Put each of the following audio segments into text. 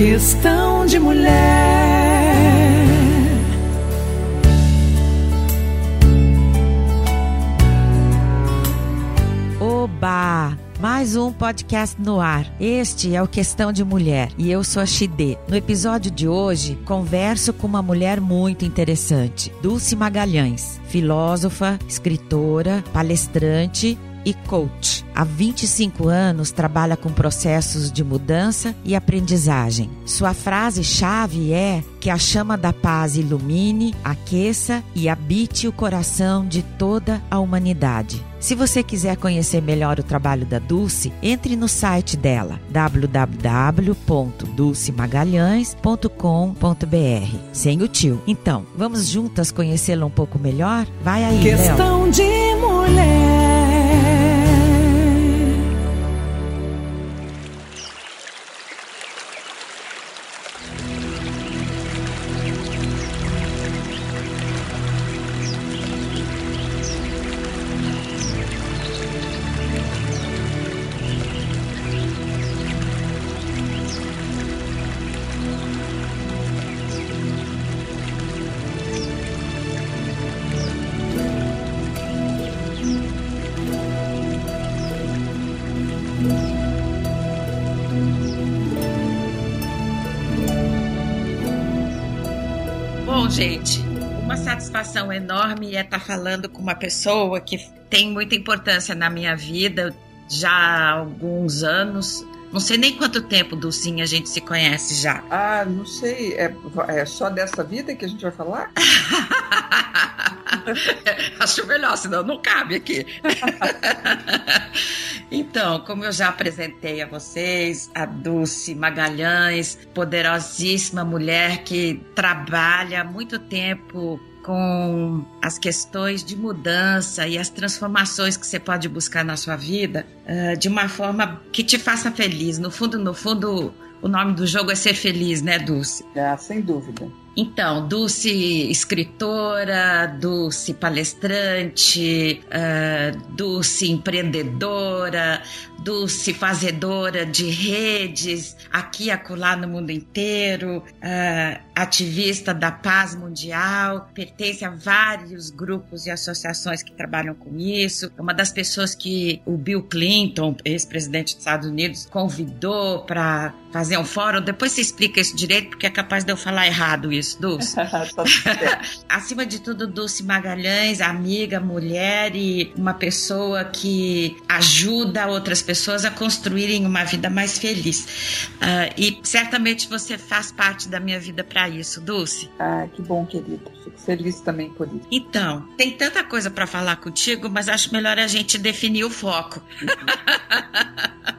Questão de mulher. Oba! Mais um podcast no ar. Este é o Questão de Mulher e eu sou a Xidê. No episódio de hoje, converso com uma mulher muito interessante, Dulce Magalhães, filósofa, escritora, palestrante e coach. Há 25 anos trabalha com processos de mudança e aprendizagem. Sua frase-chave é que a chama da paz ilumine, aqueça e habite o coração de toda a humanidade. Se você quiser conhecer melhor o trabalho da Dulce, entre no site dela www.dulcemagalhães.com.br sem o tio. Então, vamos juntas conhecê-la um pouco melhor? Vai aí, Questão Léo. de mulher. Bom, gente, uma satisfação enorme é estar falando com uma pessoa que tem muita importância na minha vida já há alguns anos. Não sei nem quanto tempo, Dulcinha, a gente se conhece já. Ah, não sei. É, é só dessa vida que a gente vai falar? Acho melhor, senão não cabe aqui. então, como eu já apresentei a vocês, a Dulce Magalhães, poderosíssima mulher que trabalha há muito tempo com as questões de mudança e as transformações que você pode buscar na sua vida uh, de uma forma que te faça feliz. No fundo, no fundo, o nome do jogo é ser feliz, né, Dulce? É, sem dúvida. Então, Dulce escritora, Dulce palestrante, uh, Dulce empreendedora, Dulce fazedora de redes aqui e acolá no mundo inteiro, uh, ativista da paz mundial, pertence a vários grupos e associações que trabalham com isso. É uma das pessoas que o Bill Clinton, ex-presidente dos Estados Unidos, convidou para fazer um fórum. Depois você explica isso direito, porque é capaz de eu falar errado isso, Dulce. Acima de tudo, Dulce Magalhães, amiga, mulher e uma pessoa que ajuda outras pessoas a construírem uma vida mais feliz. Uh, e certamente você faz parte da minha vida para isso, Dulce. Ah, que bom, querida. Fico feliz também por isso. Então, tem tanta coisa para falar contigo, mas acho melhor a gente definir o foco.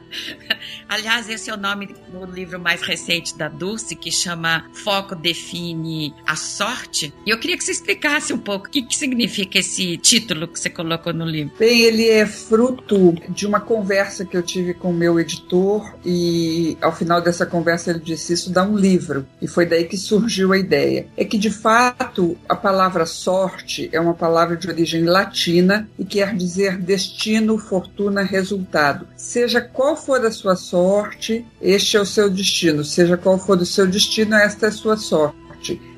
Aliás, esse é o nome do livro mais recente da Dulce, que chama Foco Define a Sorte. E eu queria que você explicasse um pouco o que, que significa esse título que você colocou no livro. Bem, ele é fruto de uma conversa que eu tive com o meu editor e ao final dessa conversa ele disse isso dá um livro. E foi daí que surgiu a ideia. É que de fato a palavra sorte é uma palavra de origem latina e quer dizer destino, fortuna, resultado. Seja qual for a sua sorte, este é o seu destino. Seja qual for o seu destino, esta é a sua sorte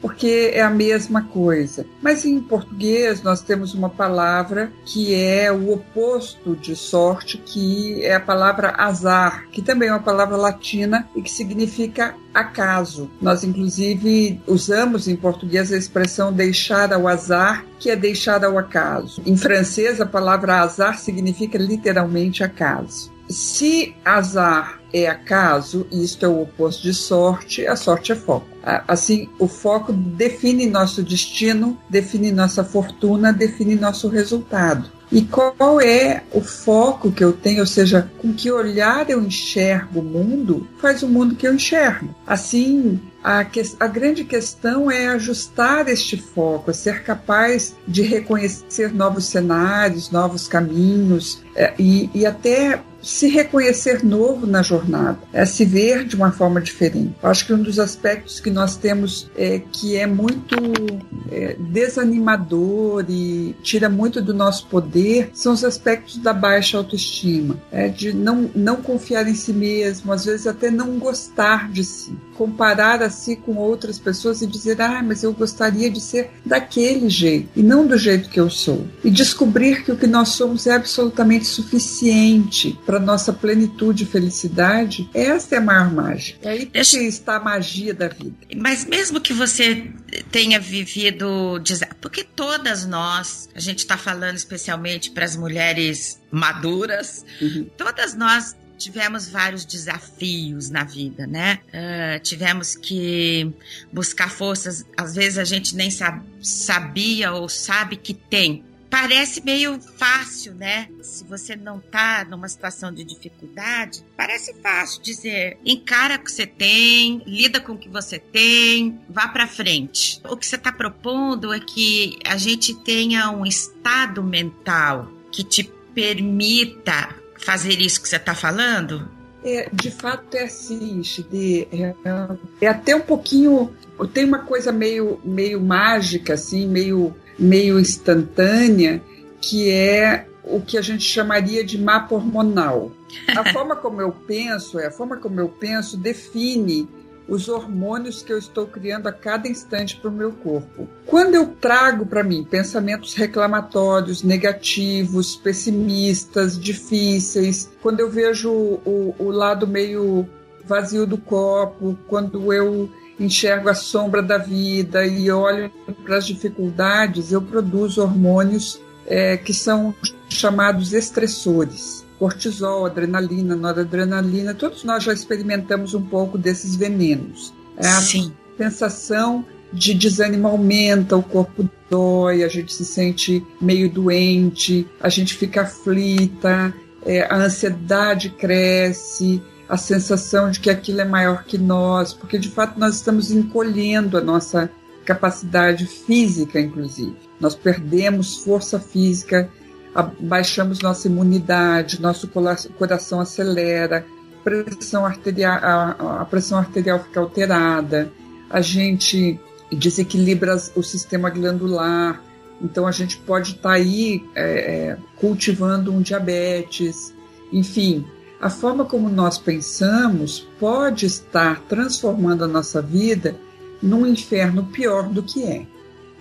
porque é a mesma coisa. Mas em português nós temos uma palavra que é o oposto de sorte, que é a palavra azar, que também é uma palavra latina e que significa acaso. Nós inclusive usamos em português a expressão deixar ao azar, que é deixar ao acaso. Em francês a palavra azar significa literalmente acaso. Se azar é acaso, e isto é o oposto de sorte, a sorte é foco. Assim, o foco define nosso destino, define nossa fortuna, define nosso resultado. E qual é o foco que eu tenho, ou seja, com que olhar eu enxergo o mundo, faz o mundo que eu enxergo. Assim, A, que, a grande questão é ajustar este foco, é ser capaz de reconhecer novos cenários, novos caminhos é, e, e até se reconhecer novo na jornada, é se ver de uma forma diferente. Acho que um dos aspectos que nós temos é, que é muito é, desanimador e tira muito do nosso poder são os aspectos da baixa autoestima, é, de não, não confiar em si mesmo, às vezes até não gostar de si, comparar a si com outras pessoas e dizer, ah, mas eu gostaria de ser daquele jeito e não do jeito que eu sou. E descobrir que o que nós somos é absolutamente suficiente para nossa plenitude e felicidade, essa é a maior mágica. É aí que Deixa... está a magia da vida. Mas mesmo que você tenha vivido, porque todas nós, a gente está falando especialmente para as mulheres maduras, uhum. todas nós tivemos vários desafios na vida, né? Uh, tivemos que buscar forças, às vezes a gente nem sabia ou sabe que tem parece meio fácil, né? Se você não tá numa situação de dificuldade, parece fácil dizer, encara o que você tem, lida com o que você tem, vá para frente. O que você está propondo é que a gente tenha um estado mental que te permita fazer isso que você está falando? É, de fato é assim, Shide. É, é, até um pouquinho. Tem uma coisa meio, meio mágica, assim, meio meio instantânea, que é o que a gente chamaria de mapa hormonal. A forma como eu penso, é a forma como eu penso define os hormônios que eu estou criando a cada instante para o meu corpo. Quando eu trago para mim pensamentos reclamatórios, negativos, pessimistas, difíceis, quando eu vejo o, o lado meio vazio do copo, quando eu enxergo a sombra da vida e olho para as dificuldades, eu produzo hormônios é, que são chamados estressores. Cortisol, adrenalina, noradrenalina, todos nós já experimentamos um pouco desses venenos. É a Sim. sensação de desânimo aumenta, o corpo dói, a gente se sente meio doente, a gente fica aflita, é, a ansiedade cresce, a sensação de que aquilo é maior que nós, porque de fato nós estamos encolhendo a nossa capacidade física, inclusive. Nós perdemos força física, baixamos nossa imunidade, nosso coração acelera, pressão arterial, a, pressão arterial fica alterada, a gente desequilibra o sistema glandular, então a gente pode estar tá aí é, é, cultivando um diabetes, enfim, a forma como nós pensamos pode estar transformando a nossa vida num inferno pior do que é.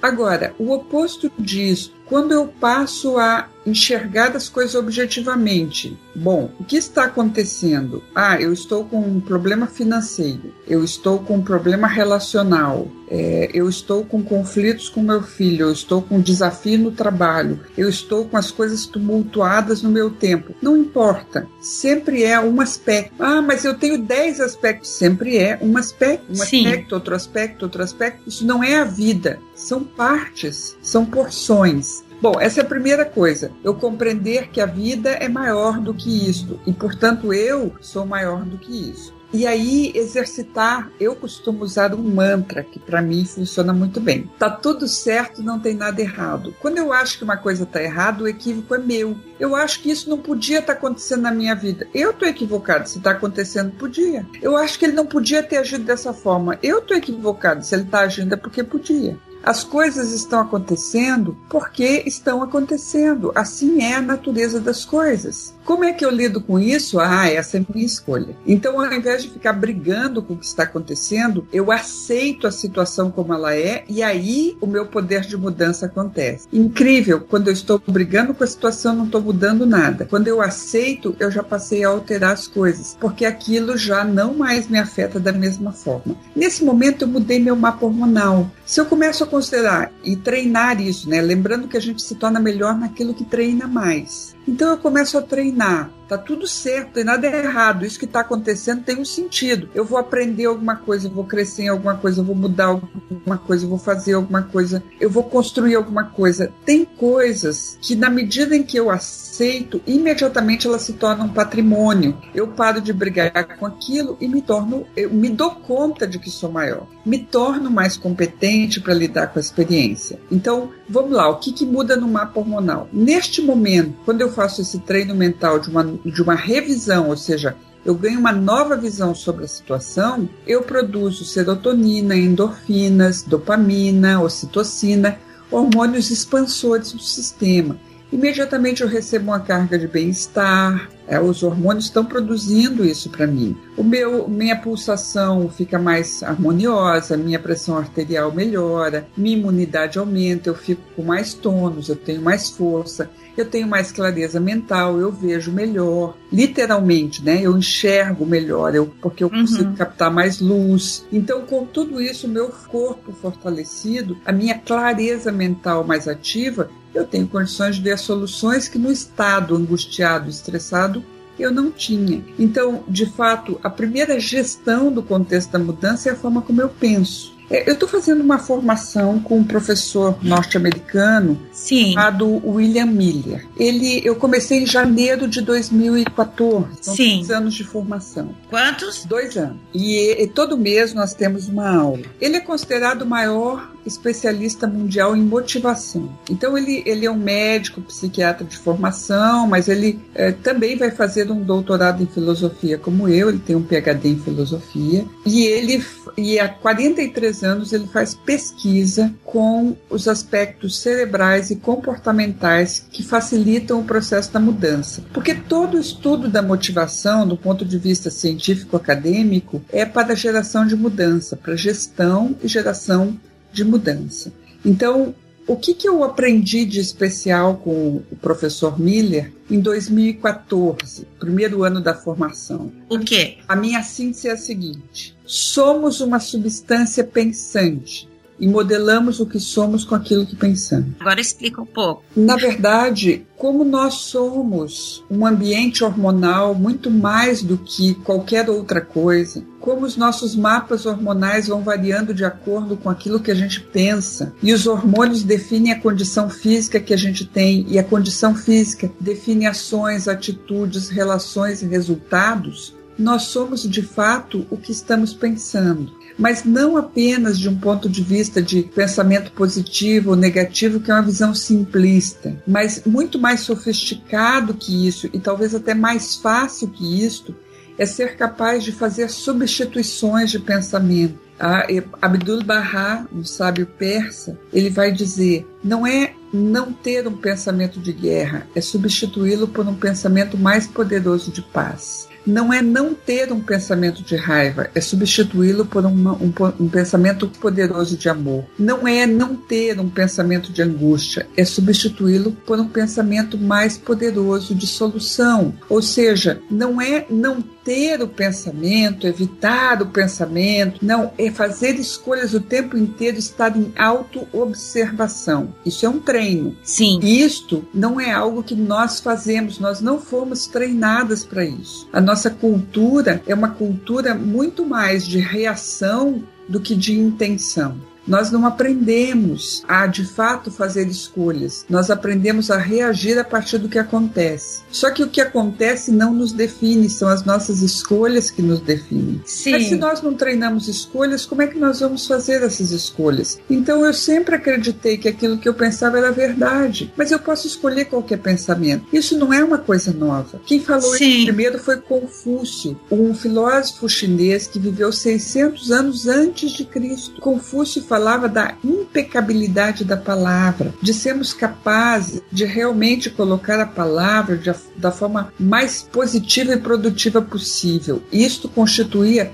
Agora, o oposto disso, quando eu passo a enxergar as coisas objetivamente. Bom, o que está acontecendo? Ah, eu estou com um problema financeiro, eu estou com um problema relacional, é, eu estou com conflitos com meu filho, eu estou com desafio no trabalho, eu estou com as coisas tumultuadas no meu tempo. Não importa, sempre é um aspecto. Ah, mas eu tenho dez aspectos. Sempre é um aspecto, um Sim. aspecto, outro aspecto, outro aspecto. Isso não é a vida, são partes, são porções. Bom, essa é a primeira coisa. Eu compreender que a vida é maior do que isto e, portanto, eu sou maior do que isso. E aí exercitar, eu costumo usar um mantra que para mim funciona muito bem. Tá tudo certo, não tem nada errado. Quando eu acho que uma coisa tá errada, o equívoco é meu. Eu acho que isso não podia estar tá acontecendo na minha vida. Eu tô equivocado se tá acontecendo, podia. Eu acho que ele não podia ter agido dessa forma. Eu tô equivocado se ele tá agindo é porque podia. As coisas estão acontecendo porque estão acontecendo. Assim é a natureza das coisas. Como é que eu lido com isso? Ah, essa é minha escolha. Então, ao invés de ficar brigando com o que está acontecendo, eu aceito a situação como ela é e aí o meu poder de mudança acontece. Incrível, quando eu estou brigando com a situação, não estou mudando nada. Quando eu aceito, eu já passei a alterar as coisas, porque aquilo já não mais me afeta da mesma forma. Nesse momento, eu mudei meu mapa hormonal. Se eu começo a considerar e treinar isso, né? Lembrando que a gente se torna melhor naquilo que treina mais. Então eu começo a treinar. Tá tudo certo, tem nada errado. Isso que está acontecendo tem um sentido. Eu vou aprender alguma coisa, eu vou crescer em alguma coisa, eu vou mudar alguma coisa, eu vou fazer alguma coisa, eu vou construir alguma coisa. Tem coisas que, na medida em que eu aceito, imediatamente elas se tornam patrimônio. Eu paro de brigar com aquilo e me torno, eu me dou conta de que sou maior, me torno mais competente para lidar com a experiência. Então, vamos lá, o que, que muda no mapa hormonal? Neste momento, quando eu faço esse treino mental de uma de uma revisão, ou seja, eu ganho uma nova visão sobre a situação, eu produzo serotonina, endorfinas, dopamina, ocitocina, hormônios expansores do sistema. Imediatamente eu recebo uma carga de bem-estar, é, os hormônios estão produzindo isso para mim. O meu, minha pulsação fica mais harmoniosa, minha pressão arterial melhora, minha imunidade aumenta, eu fico com mais tônus, eu tenho mais força, eu tenho mais clareza mental, eu vejo melhor, literalmente, né? Eu enxergo melhor, eu, porque eu uhum. consigo captar mais luz. Então, com tudo isso, meu corpo fortalecido, a minha clareza mental mais ativa, eu tenho condições de ver soluções que no estado angustiado, estressado, eu não tinha. Então, de fato, a primeira gestão do contexto da mudança é a forma como eu penso. É, eu estou fazendo uma formação com um professor norte-americano chamado William Miller. Ele, eu comecei em janeiro de 2014. São Sim. dois anos de formação. Quantos? Dois anos. E, e todo mês nós temos uma aula. Ele é considerado o maior especialista mundial em motivação. Então ele, ele é um médico, psiquiatra de formação, mas ele é, também vai fazer um doutorado em filosofia como eu, ele tem um PhD em filosofia, e ele e há 43 anos ele faz pesquisa com os aspectos cerebrais e comportamentais que facilitam o processo da mudança. Porque todo estudo da motivação, do ponto de vista científico acadêmico, é para a geração de mudança, para gestão e geração de mudança. Então, o que, que eu aprendi de especial com o professor Miller em 2014, primeiro ano da formação? O quê? A minha síntese é a seguinte: somos uma substância pensante e modelamos o que somos com aquilo que pensamos. Agora explica um pouco. Na verdade, como nós somos um ambiente hormonal muito mais do que qualquer outra coisa, como os nossos mapas hormonais vão variando de acordo com aquilo que a gente pensa, e os hormônios definem a condição física que a gente tem, e a condição física define ações, atitudes, relações e resultados, nós somos de fato o que estamos pensando mas não apenas de um ponto de vista de pensamento positivo ou negativo, que é uma visão simplista, mas muito mais sofisticado que isso e talvez até mais fácil que isto é ser capaz de fazer substituições de pensamento. Ah, Abdul Bahá, um sábio persa, ele vai dizer: não é não ter um pensamento de guerra, é substituí-lo por um pensamento mais poderoso de paz não é não ter um pensamento de raiva, é substituí-lo por uma, um, um, pensamento poderoso de amor. Não é não ter um pensamento de angústia, é substituí-lo por um pensamento mais poderoso de solução. Ou seja, não é não ter o pensamento, evitar o pensamento, não, é fazer escolhas o tempo inteiro, estar em auto-observação. Isso é um treino. Sim. Isto não é algo que nós fazemos, nós não fomos treinadas para isso. A nossa cultura é uma cultura muito mais de reação do que de intenção. Nós não aprendemos a de fato fazer escolhas, nós aprendemos a reagir a partir do que acontece. Só que o que acontece não nos define, são as nossas escolhas que nos definem. Sim. Mas se nós não treinamos escolhas, como é que nós vamos fazer essas escolhas? Então eu sempre acreditei que aquilo que eu pensava era verdade, mas eu posso escolher qualquer pensamento. Isso não é uma coisa nova. Quem falou Sim. isso primeiro foi Confúcio, um filósofo chinês que viveu 600 anos antes de Cristo. Confúcio falava da impecabilidade da palavra, de sermos capazes de realmente colocar a palavra de, da forma mais positiva e produtiva possível. Isto constituía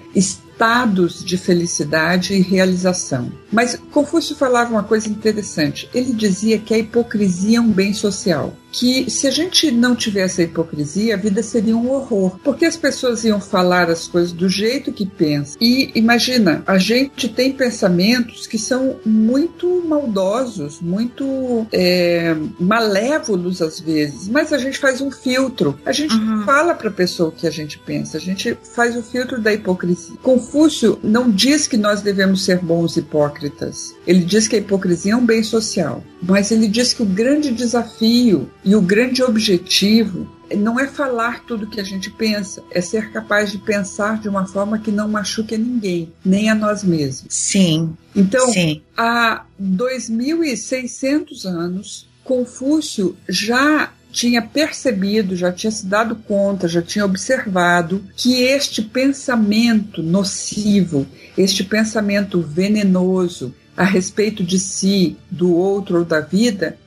estados de felicidade e realização. Mas Confúcio falava uma coisa interessante. Ele dizia que a hipocrisia é um bem social que se a gente não tivesse a hipocrisia, a vida seria um horror, porque as pessoas iam falar as coisas do jeito que pensam. E imagina, a gente tem pensamentos que são muito maldosos, muito é, malévolos às vezes, mas a gente faz um filtro. A gente uhum. fala para a pessoa o que a gente pensa, a gente faz o filtro da hipocrisia. Confúcio não diz que nós devemos ser bons hipócritas. Ele diz que a hipocrisia é um bem social, mas ele diz que o grande desafio e o grande objetivo não é falar tudo que a gente pensa, é ser capaz de pensar de uma forma que não machuque a ninguém, nem a nós mesmos. Sim. Então, Sim. há 2.600 anos, Confúcio já tinha percebido, já tinha se dado conta, já tinha observado que este pensamento nocivo, este pensamento venenoso a respeito de si, do outro ou da vida,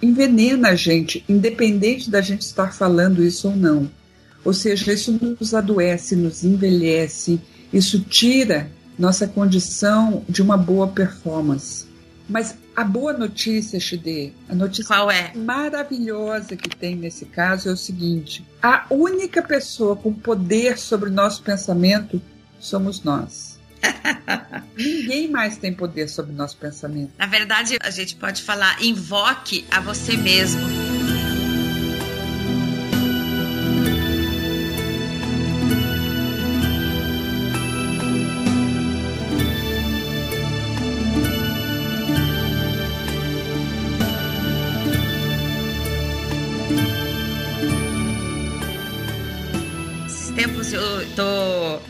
envenena a gente, independente da gente estar falando isso ou não. Ou seja, isso nos adoece, nos envelhece, isso tira nossa condição de uma boa performance. Mas a boa notícia, Shide, a notícia Qual é? maravilhosa que tem nesse caso é o seguinte: a única pessoa com poder sobre o nosso pensamento somos nós. Ninguém mais tem poder sobre o nosso pensamento. Na verdade, a gente pode falar: invoque a você mesmo.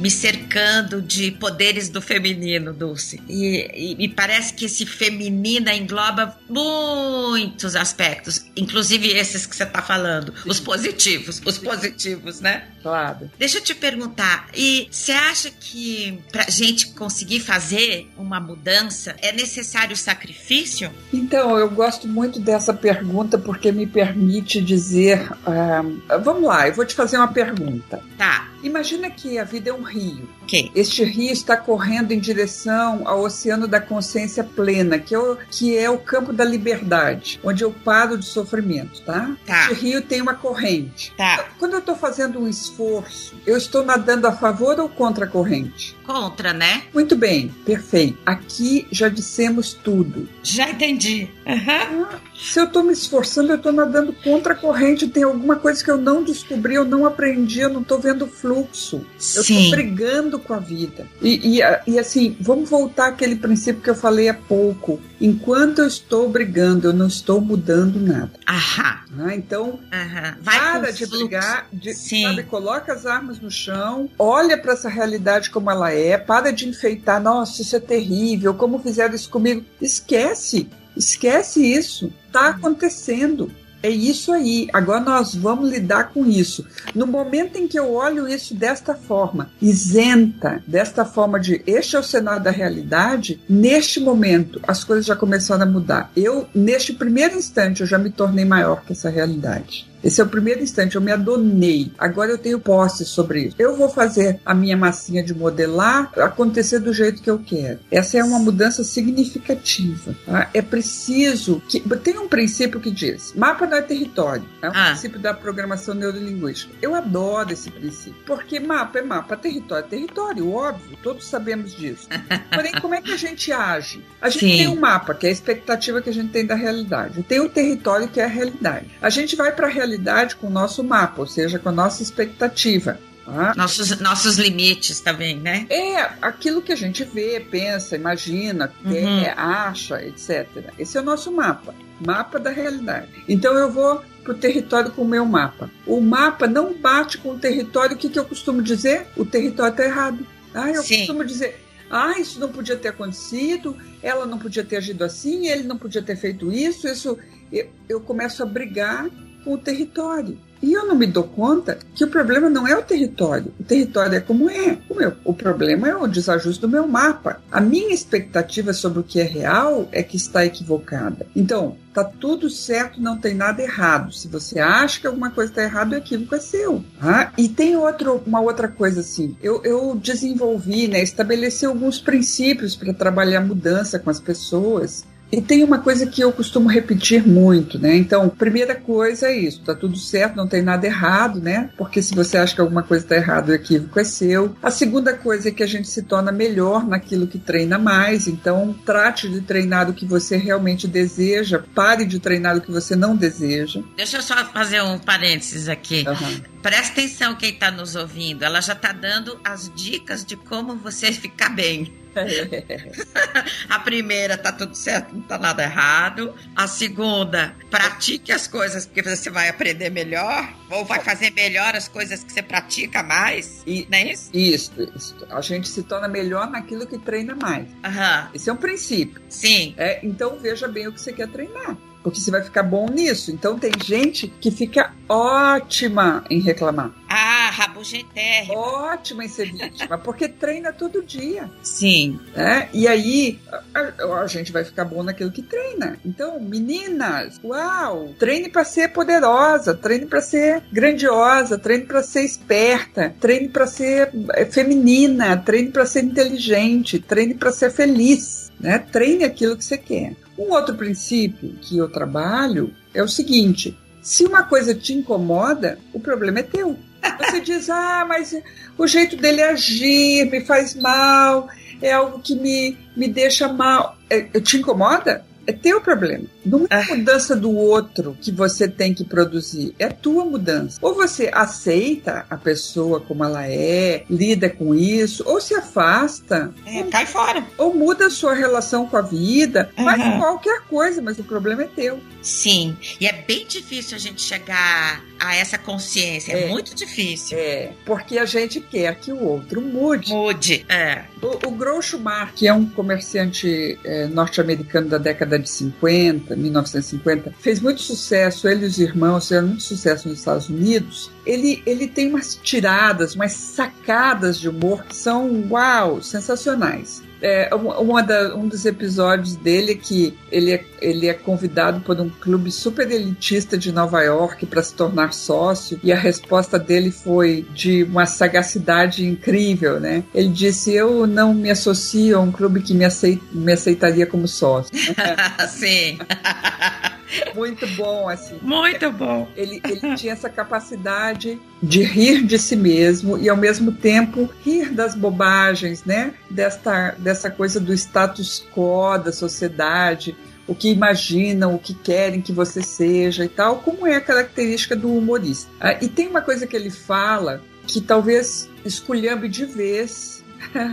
Me cercando de poderes do feminino, Dulce. E, me parece que esse feminina engloba muitos aspectos, inclusive esses que você tá falando, Sim. os positivos, os positivos, né? Claro. Deixa eu te perguntar, e você acha que pra gente conseguir fazer uma mudança é necessário sacrifício? Então, eu gosto muito dessa pergunta porque me permite dizer. Uh, vamos lá, eu vou te fazer uma pergunta. Tá. Imagina que a vida é um rio. Okay. Este rio está correndo em direção ao oceano da consciência plena, que é o, que é o campo da liberdade, onde eu paro de sofrimento, tá? tá. Este rio tem uma corrente. Tá. Quando eu estou fazendo um esforço, eu estou nadando a favor ou contra a corrente? Contra, né? Muito bem, perfeito. Aqui já dissemos tudo. Já entendi. Uhum. se eu estou me esforçando, eu estou nadando contra a corrente, tem alguma coisa que eu não descobri, eu não aprendi, eu não estou vendo fluxo. Eu estou brigando com a vida. E, e, e assim, vamos voltar àquele princípio que eu falei há pouco. Enquanto eu estou brigando, eu não estou mudando nada. Aham. Ah, então, Aham. Vai para de fluxo. brigar, de, sabe, coloca as armas no chão, olha para essa realidade como ela é, para de enfeitar, nossa, isso é terrível, como fizeram isso comigo. Esquece, esquece isso. Tá acontecendo. É isso aí. Agora nós vamos lidar com isso. No momento em que eu olho isso desta forma, isenta, desta forma de este é o cenário da realidade, neste momento as coisas já começaram a mudar. Eu, neste primeiro instante, eu já me tornei maior que essa realidade. Esse é o primeiro instante, eu me adonei. Agora eu tenho posse sobre isso. Eu vou fazer a minha massinha de modelar acontecer do jeito que eu quero. Essa é uma mudança significativa. Tá? É preciso que. Tem um princípio que diz: mapa não é território. É um ah. princípio da programação neurolinguística. Eu adoro esse princípio. Porque mapa é mapa, território é território, óbvio. Todos sabemos disso. Porém, como é que a gente age? A gente Sim. tem um mapa, que é a expectativa que a gente tem da realidade. Tem o território, que é a realidade. A gente vai para a realidade realidade com o nosso mapa, ou seja, com a nossa expectativa. Tá? Nossos, nossos limites também, né? É aquilo que a gente vê, pensa, imagina, uhum. quer, acha, etc. Esse é o nosso mapa, mapa da realidade. Então eu vou para o território com o meu mapa. O mapa não bate com o território. O que, que eu costumo dizer? O território está errado. Ah, eu Sim. costumo dizer, ah, isso não podia ter acontecido, ela não podia ter agido assim, ele não podia ter feito isso, isso. Eu, eu começo a brigar o território. E eu não me dou conta que o problema não é o território. O território é como é. O, meu, o problema é o desajuste do meu mapa. A minha expectativa sobre o que é real é que está equivocada. Então, tá tudo certo, não tem nada errado. Se você acha que alguma coisa está errada, o equívoco é seu. Ah, e tem outro, uma outra coisa assim. Eu, eu desenvolvi, né, estabeleci alguns princípios para trabalhar mudança com as pessoas. E tem uma coisa que eu costumo repetir muito, né? Então, primeira coisa é isso, tá tudo certo, não tem nada errado, né? Porque se você acha que alguma coisa está errada, o equívoco é seu. A segunda coisa é que a gente se torna melhor naquilo que treina mais, então trate de treinar o que você realmente deseja, pare de treinar o que você não deseja. Deixa eu só fazer um parênteses aqui. Uhum. Presta atenção quem está nos ouvindo, ela já está dando as dicas de como você ficar bem. a primeira, tá tudo certo, não tá nada errado. A segunda, pratique as coisas porque você vai aprender melhor. Ou vai fazer melhor as coisas que você pratica mais. E, não é isso? Isso, isso. A gente se torna melhor naquilo que treina mais. Uhum. Esse é um princípio. Sim. É, então veja bem o que você quer treinar porque você vai ficar bom nisso. Então tem gente que fica ótima em reclamar. Ah, rabugentérrima. Ótima em ser vítima, porque treina todo dia. Sim. É? E aí a, a, gente vai ficar bom naquilo que treina. Então, meninas, uau, treine para ser poderosa, treine para ser grandiosa, treine para ser esperta, treine para ser é, feminina, treine para ser inteligente, treine para ser feliz. Né? Treine aquilo que você quer. Um outro princípio que eu trabalho é o seguinte: se uma coisa te incomoda, o problema é teu. Você diz, ah, mas o jeito dele agir me faz mal, é algo que me, me deixa mal. É, te incomoda? É teu problema. Não é a ah. mudança do outro que você tem que produzir, é tua mudança. Ou você aceita a pessoa como ela é, lida com isso, ou se afasta. É, ou, cai fora. Ou muda a sua relação com a vida, uhum. faz qualquer coisa, mas o problema é teu. Sim, e é bem difícil a gente chegar a essa consciência, é, é muito difícil. É, porque a gente quer que o outro mude. Mude, é. O, o Groucho Marx, que é um comerciante é, norte-americano da década de 50, 1950, fez muito sucesso, ele e os irmãos fizeram muito sucesso nos Estados Unidos. Ele, ele tem umas tiradas, umas sacadas de humor que são, uau, sensacionais é, uma da, um dos episódios dele é que ele é, ele é convidado por um clube super elitista de Nova York para se tornar sócio e a resposta dele foi de uma sagacidade incrível, né? Ele disse: Eu não me associo a um clube que me, aceit, me aceitaria como sócio. Sim. Muito bom, assim. Muito bom. Ele, ele tinha essa capacidade de rir de si mesmo e, ao mesmo tempo, rir das bobagens, né? Desta, dessa coisa do status quo da sociedade, o que imaginam, o que querem que você seja e tal, como é a característica do humorista. Ah, e tem uma coisa que ele fala que talvez esculhambe de vez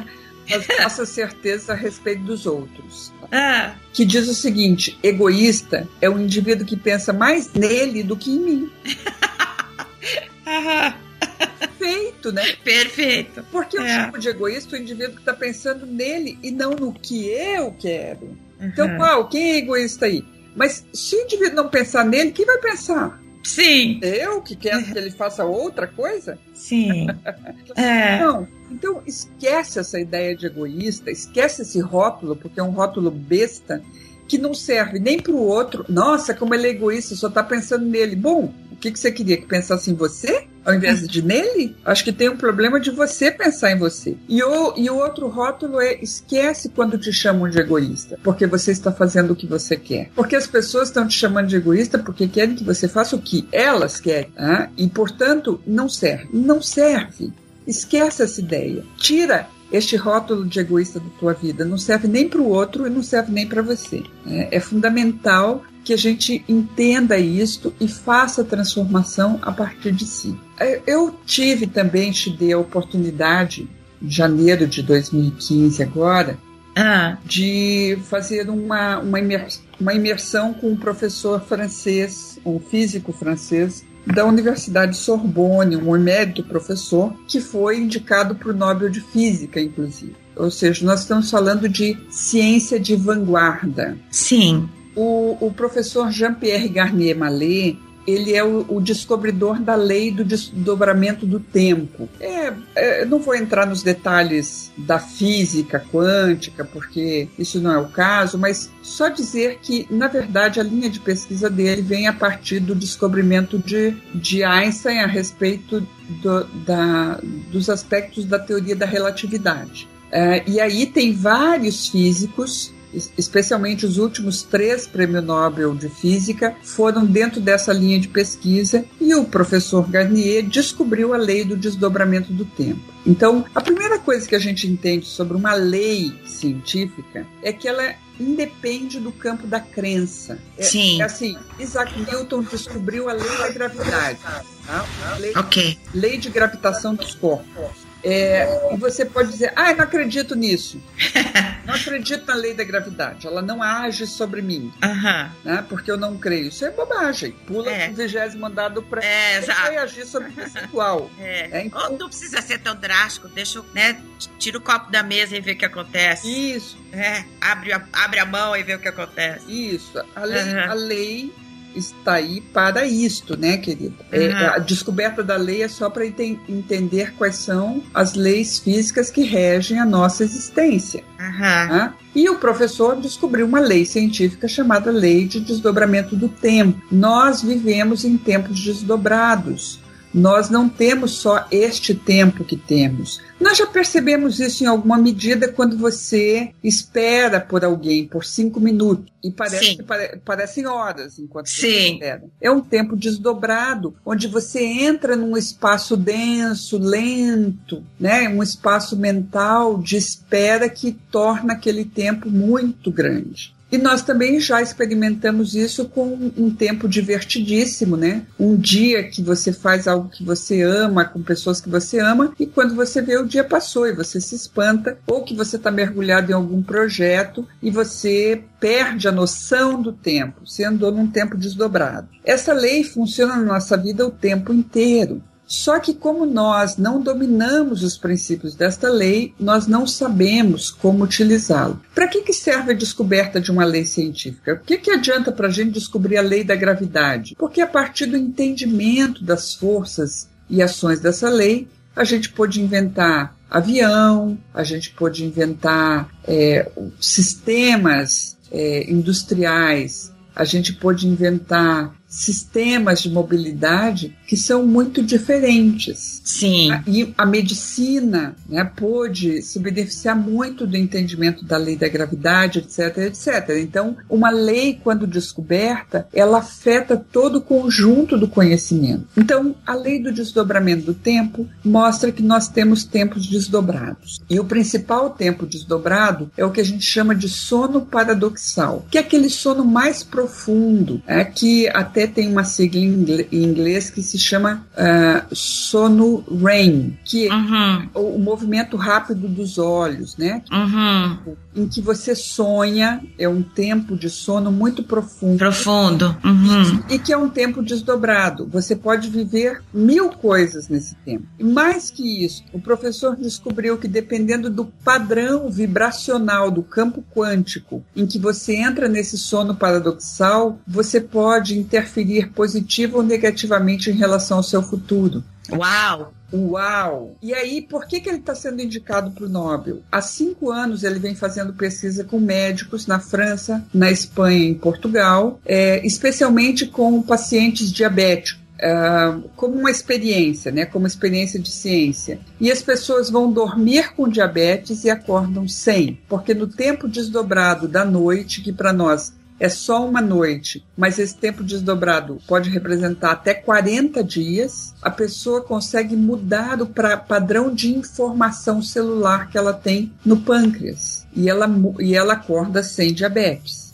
as nossas certezas a respeito dos outros. Ah. Que diz o seguinte: egoísta é o indivíduo que pensa mais nele do que em mim. Perfeito, né? Perfeito. Porque é. chamo de egoísta o indivíduo que está pensando nele e não no que eu quero. Então, uhum. qual? Quem é egoísta aí? Mas se o indivíduo não pensar nele, quem vai pensar? Sim. Eu que quero que ele faça outra coisa? Sim. é. Não. Então, esquece essa ideia de egoísta, esquece esse rótulo, porque é um rótulo besta que não serve nem para o outro. Nossa, como ele é egoísta, só está pensando nele. Bom, o que, que você queria? Que pensasse em você? Ao invés de nele? Acho que tem um problema de você pensar em você. E o, e o outro rótulo é esquece quando te chamam de egoísta, porque você está fazendo o que você quer. Porque as pessoas estão te chamando de egoísta porque querem que você faça o que elas querem. Né? E, portanto, não serve. Não serve. Esquece essa ideia. Tira este rótulo de egoísta da tua vida. Não serve nem para o outro e não serve nem para você. É, é fundamental que a gente entenda isto e faça a transformação a partir de si. É, eu tive também, te dei a oportunidade, em janeiro de 2015 agora, ah. de fazer uma, uma imersão com um professor francês, um físico francês, da Universidade Sorbonne, um emérito professor, que foi indicado para o Nobel de Física, inclusive. Ou seja, nós estamos falando de ciência de vanguarda. Sim. O, o professor Jean-Pierre Garnier Mallet ele é o, o descobridor da lei do desdobramento do tempo. É, é, não vou entrar nos detalhes da física quântica, porque isso não é o caso, mas só dizer que, na verdade, a linha de pesquisa dele vem a partir do descobrimento de, de Einstein a respeito do, da, dos aspectos da teoria da relatividade. É, e aí tem vários físicos especialmente os últimos três prêmios Nobel de Física, foram dentro dessa linha de pesquisa e o professor Garnier descobriu a lei do desdobramento do tempo. Então, a primeira coisa que a gente entende sobre uma lei científica é que ela independe do campo da crença. É, Sim. É assim, Isaac Newton descobriu a lei da gravidade. Tá? Lei, ok. Lei de gravitação dos corpos. É, e você pode dizer, ah, eu não acredito nisso. não acredito na lei da gravidade. Ela não age sobre mim. Uhum. Né, porque eu não creio. Isso é bobagem. Pula é. o vigésimo andado para é, vai agir sobre o percentual. É. É, então... Não precisa ser tão drástico. Deixa eu, né, tira o copo da mesa e vê o que acontece. Isso. É, abre, a, abre a mão e vê o que acontece. Isso. A lei, uhum. a lei está aí para isto, né, querida? Uhum. É, a descoberta da lei é só para entender quais são as leis físicas que regem a nossa existência. Uhum. Né? E o professor descobriu uma lei científica chamada Lei de Desdobramento do Tempo. Nós vivemos em tempos desdobrados. Nós não temos só este tempo que temos. Nós já percebemos isso em alguma medida quando você espera por alguém por cinco minutos e parece que pare, parecem horas enquanto Sim. você espera. É um tempo desdobrado, onde você entra num espaço denso, lento, né? um espaço mental de espera que torna aquele tempo muito grande. E nós também já experimentamos isso com um tempo divertidíssimo, né? Um dia que você faz algo que você ama, com pessoas que você ama, e quando você vê o dia passou e você se espanta, ou que você está mergulhado em algum projeto e você perde a noção do tempo, você andou num tempo desdobrado. Essa lei funciona na nossa vida o tempo inteiro. Só que, como nós não dominamos os princípios desta lei, nós não sabemos como utilizá-lo. Para que, que serve a descoberta de uma lei científica? O que, que adianta para a gente descobrir a lei da gravidade? Porque, a partir do entendimento das forças e ações dessa lei, a gente pode inventar avião, a gente pode inventar é, sistemas é, industriais, a gente pode inventar sistemas de mobilidade que são muito diferentes. Sim. E a medicina né, pôde se beneficiar muito do entendimento da lei da gravidade, etc, etc. Então, uma lei, quando descoberta, ela afeta todo o conjunto do conhecimento. Então, a lei do desdobramento do tempo mostra que nós temos tempos desdobrados. E o principal tempo desdobrado é o que a gente chama de sono paradoxal, que é aquele sono mais profundo, é, que até até tem uma sigla em inglês que se chama uh, sono REM, que uhum. é o, movimento rápido dos olhos, né? Uhum. Em que você sonha, é um tempo de sono muito profundo. Profundo. Uhum. E, e que é um tempo desdobrado. Você pode viver mil coisas nesse tempo. E mais que isso, o professor descobriu que dependendo do padrão vibracional do campo quântico em que você entra nesse sono paradoxal, você pode interferir interferir positivo ou negativamente em relação ao seu futuro. Uau! Uau! E aí, por que, que ele está sendo indicado para o Nobel? Há cinco anos ele vem fazendo pesquisa com médicos na França, na Espanha e em Portugal, é, especialmente com pacientes diabéticos. Uh, como uma experiência, né, como experiência de ciência. E as pessoas vão dormir com diabetes e acordam sem, porque no tempo desdobrado da noite, que para nós é só uma noite, mas esse tempo desdobrado pode representar até 40 dias, a pessoa consegue mudar o pra, padrão de informação celular que ela tem no pâncreas. E ela, e ela acorda sem diabetes.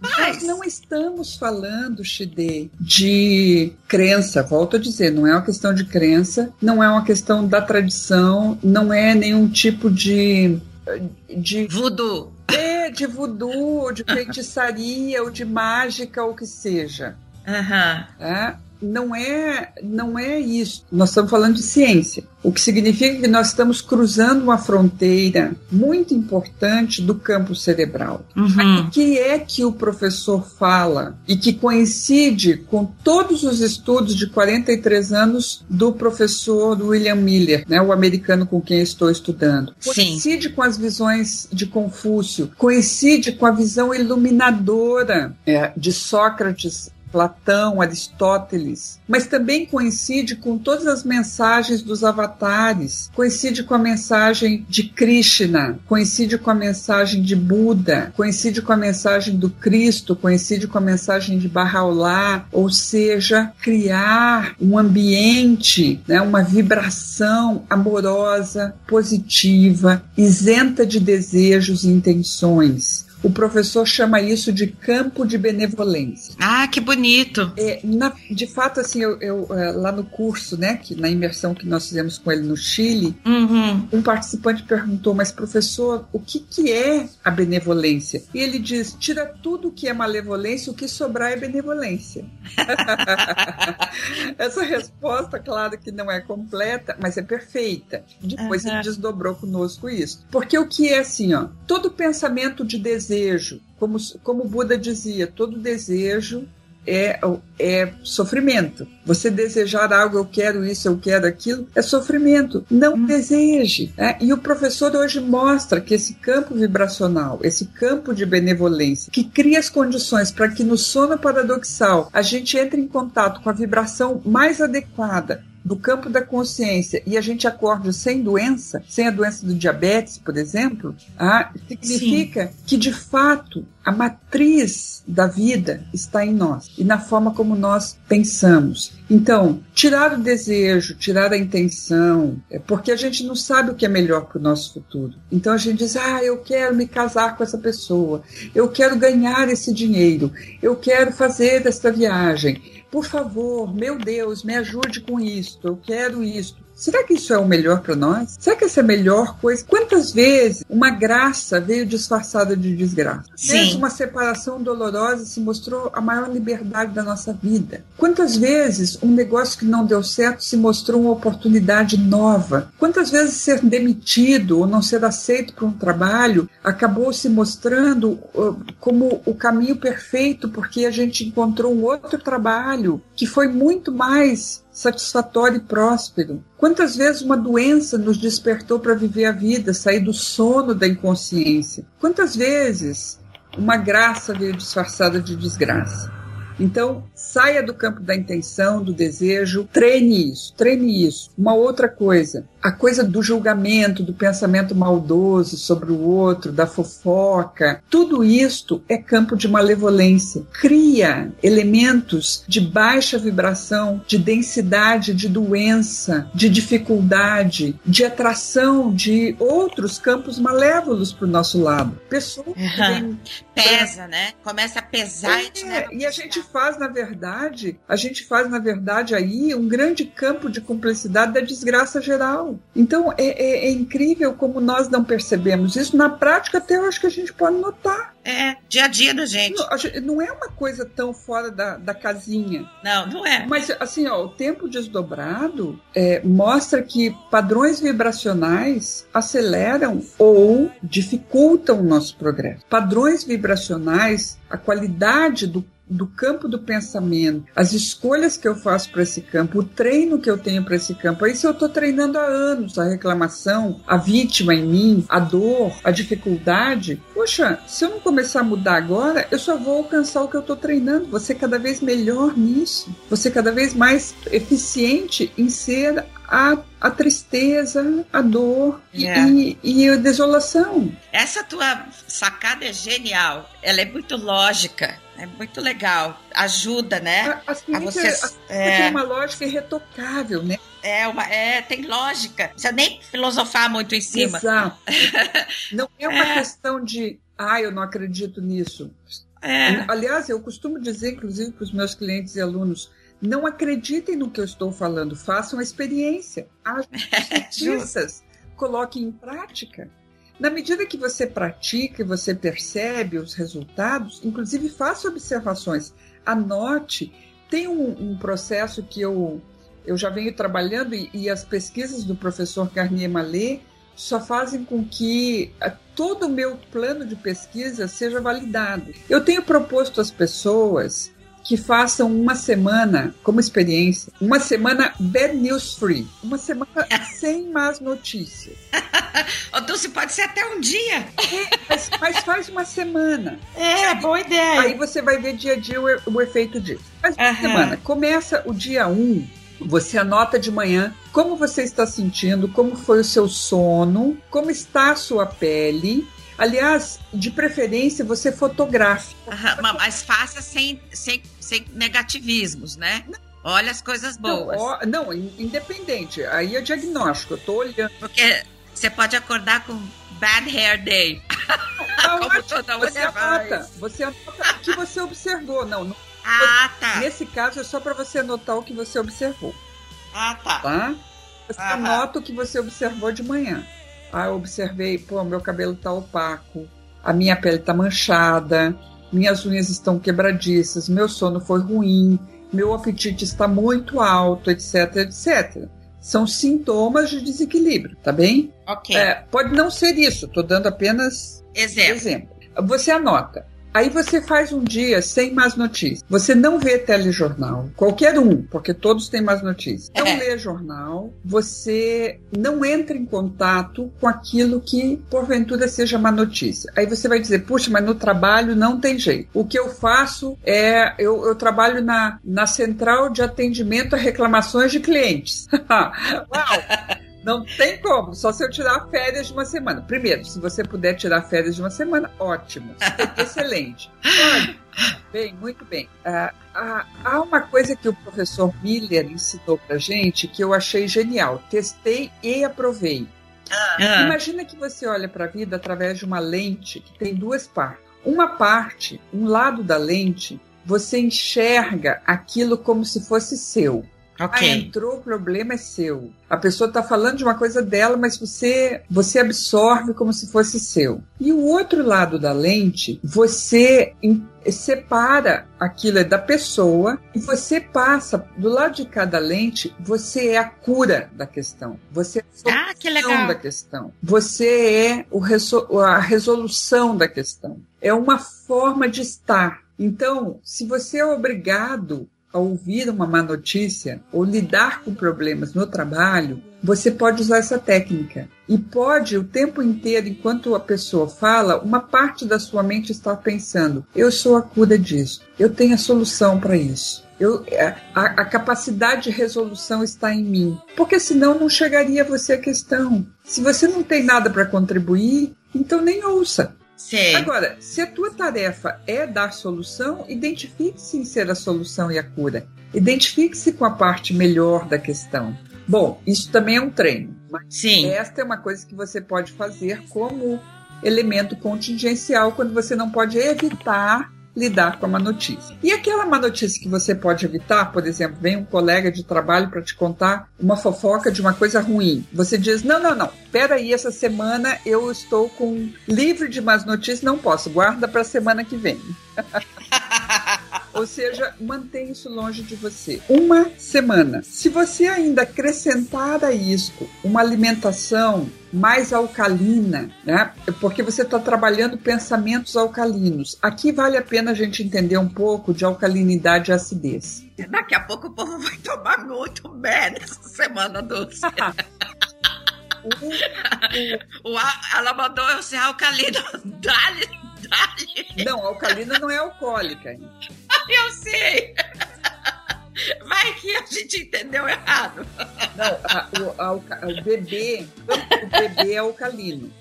Nós não estamos falando, Shide, de crença. Volto a dizer, não é uma questão de crença, não é uma questão da tradição, não é nenhum tipo de. de voodoo. É, de voodoo, de feitiçaria, ou de mágica, ou que seja. Uhum. É? Não é, não é isso. Nós estamos falando de ciência, o que significa que nós estamos cruzando uma fronteira muito importante do campo cerebral. Uhum. O que é que o professor fala e que coincide com todos os estudos de 43 anos do professor William Miller, né, o americano com quem estou estudando. Coincide Sim. com as visões de Confúcio, coincide com a visão iluminadora é, de Sócrates Platão, Aristóteles, mas também coincide com todas as mensagens dos avatares, coincide com a mensagem de Krishna, coincide com a mensagem de Buda, coincide com a mensagem do Cristo, coincide com a mensagem de Bahá'u'lláh, ou seja, criar um ambiente, né, uma vibração amorosa, positiva, isenta de desejos e intenções. O professor chama isso de campo de benevolência. Ah, que bonito! É, na, de fato, assim, eu, eu, lá no curso, né, que, na imersão que nós fizemos com ele no Chile, uhum. um participante perguntou, mas professor, o que, que é a benevolência? E ele diz, tira tudo que é malevolência, o que sobrar é benevolência. Essa resposta, claro que não é completa, mas é perfeita. Depois uhum. ele desdobrou conosco isso. Porque o que é assim, ó, todo pensamento de desejo desejo, como, como Buda dizia, todo desejo é, é sofrimento. Você desejar algo, eu quero isso, eu quero aquilo, é sofrimento. Não hum. deseje. Né? E o professor hoje mostra que esse campo vibracional, esse campo de benevolência, que cria as condições para que no sono paradoxal a gente entre em contato com a vibração mais adequada do campo da consciência e a gente acorde sem doença, sem a doença do diabetes, por exemplo, ah, significa Sim. que de fato a matriz da vida está em nós e na forma como nós pensamos. Então, tirar o desejo, tirar a intenção, é porque a gente não sabe o que é melhor para o nosso futuro. Então a gente diz: ah, eu quero me casar com essa pessoa, eu quero ganhar esse dinheiro, eu quero fazer esta viagem por favor, meu Deus, me ajude com isto, eu quero isto. Será que isso é o melhor para nós? Será que essa é a melhor coisa? Quantas vezes uma graça veio disfarçada de desgraça? Sim. uma separação dolorosa se mostrou a maior liberdade da nossa vida. Quantas vezes um negócio que não deu certo se mostrou uma oportunidade nova? Quantas vezes ser demitido ou não ser aceito para um trabalho acabou se mostrando uh, como o caminho perfeito porque a gente encontrou um outro trabalho que foi muito mais satisfatório e próspero. Quantas vezes uma doença nos despertou para viver a vida, sair do sono da inconsciência? Quantas vezes uma graça veio disfarçada de desgraça? Então, saia do campo da intenção, do desejo, treine isso, treine isso. Uma outra coisa, a coisa do julgamento, do pensamento maldoso sobre o outro, da fofoca, tudo isto é campo de malevolência. Cria elementos de baixa vibração, de densidade, de doença, de dificuldade, de atração de outros campos malévolos para o nosso lado. Pessoas uhum. pesa, né? Começa a pesar é, e, e a gente faz, na verdade, a gente faz, na verdade, aí um grande campo de cumplicidade da desgraça geral. Então é, é, é, incrível como nós não percebemos isso. Na prática, até eu acho que a gente pode notar. É, dia a dia da gente. Não, não é uma coisa tão fora da, da casinha. Não, não é. Mas, assim, ó, o tempo desdobrado é, mostra que padrões vibracionais aceleram ou dificultam o nosso progresso. Padrões vibracionais, a qualidade do do campo do pensamento, as escolhas que eu faço para esse campo, o treino que eu tenho para esse campo. Aí, se eu estou treinando há anos a reclamação, a vítima em mim, a dor, a dificuldade, poxa, se eu não começar a mudar agora, eu só vou alcançar o que eu estou treinando. Você cada vez melhor nisso, você cada vez mais eficiente em ser a, a tristeza, a dor é. e, e, a desolação. Essa tua sacada é genial. Ela é muito lógica. É muito legal. Ajuda, né? A, a, a você. A, é... Tem uma lógica irretocável, né? É, uma, é, tem lógica. Não precisa nem filosofar muito em cima. Exato. não é uma é. questão de, ah, eu não acredito nisso. É. Aliás, eu costumo dizer, inclusive, para os meus clientes e alunos, não acreditem no que eu estou falando, façam a experiência. As justiças, coloquem em prática. Na medida que você pratica e você percebe os resultados, inclusive faça observações, anote, tem um, um processo que eu, eu já venho trabalhando e, e as pesquisas do professor Garnier Mallet só fazem com que eh, todo o meu plano de pesquisa seja validado. Eu tenho proposto às pessoas que façam uma semana, como experiência, uma semana bad news free, uma semana sem más notícias. Ou Dulce, pode ser até um dia. É, mas, mas, faz uma semana. É, boa ideia. Aí você vai ver dia a dia o, o efeito disso. Faz uma uhum. semana. Começa o dia 1, um, você anota de manhã como você está sentindo, como foi o seu sono, como está a sua pele, Aliás, de preferência, você fotografe. Uhum, mas faça sem, sem, sem negativismos, né? Olha as coisas boas. Não, ó, não, independente. Aí é diagnóstico. Eu tô olhando. Porque você pode acordar com bad hair day. Não, Como toda você anota. Você anota o que você observou. Não, não ah, tá. Nesse caso é só para você anotar o que você observou. Ah, tá. Tá? Você ah, anota o que você observou de manhã. Ah, eu observei, pô, meu cabelo tá opaco, a minha pele tá manchada, minhas unhas estão quebradiças, meu sono foi ruim, meu apetite está muito alto, etc, etc. São sintomas de desequilíbrio, tá bem? Ok. É, pode não ser isso, estou dando apenas exemplo. exemplo. Você anota Aí você faz um dia sem más notícias. Você não vê telejornal, qualquer um, porque todos têm más notícias. Não é. lê jornal, você não entra em contato com aquilo que porventura seja má notícia. Aí você vai dizer, puxa, mas no trabalho não tem jeito. O que eu faço é, eu, eu trabalho na, na central de atendimento a reclamações de clientes. Uau! Não tem como, só se eu tirar férias de uma semana. Primeiro, se você puder tirar férias de uma semana, ótimo. Excelente. Pode. Bem, muito bem. Uh, uh, há uma coisa que o professor Miller ensinou pra gente que eu achei genial. Testei e aprovei. Ah. Imagina que você olha para a vida através de uma lente que tem duas partes. Uma parte, um lado da lente, você enxerga aquilo como se fosse seu. Okay. Ah, entrou, o problema é seu. A pessoa está falando de uma coisa dela, mas você você absorve como se fosse seu. E o outro lado da lente, você separa aquilo da pessoa e você passa do lado de cada lente, você é a cura da questão. Você é a solução ah, da questão. Você é o a resolução da questão. É uma forma de estar. Então, se você é obrigado ao ouvir uma má notícia ou lidar com problemas no trabalho, você pode usar essa técnica. E pode, o tempo inteiro, enquanto a pessoa fala, uma parte da sua mente está pensando: eu sou a cura disso, eu tenho a solução para isso. Eu, é, a, a, capacidade de resolução está em mim. Porque senão não chegaria a você a questão. Se você não tem nada para contribuir, então nem ouça. Sim. Agora, se a tua tarefa é dar solução, identifique-se em ser a solução e a cura. Identifique-se com a parte melhor da questão. Bom, isso também é um treino. Mas Sim. esta é uma coisa que você pode fazer como elemento contingencial quando você não pode evitar lidar com uma notícia. E aquela má notícia que você pode evitar, por exemplo, vem um colega de trabalho para te contar uma fofoca de uma coisa ruim. Você diz: não, não, não, espera aí, essa semana eu estou com livre de más notícias, não posso, guarda para a semana que vem. Ou seja, mantém isso longe de você. Uma semana. Se você ainda acrescentar a isso uma alimentação mais alcalina, né? Porque você está trabalhando pensamentos alcalinos. Aqui vale a pena a gente entender um pouco de alcalinidade e acidez. Daqui a pouco o povo vai tomar muito bem nessa semana doce. o, o, o, ela mandou eu ser alcalino. Dá-lhe, dá-lhe. Não, alcalina não é alcoólica. Eu sei. Vai que a gente entendeu errado. Não, a, o, a, o, bebê, o bebê é alcalino.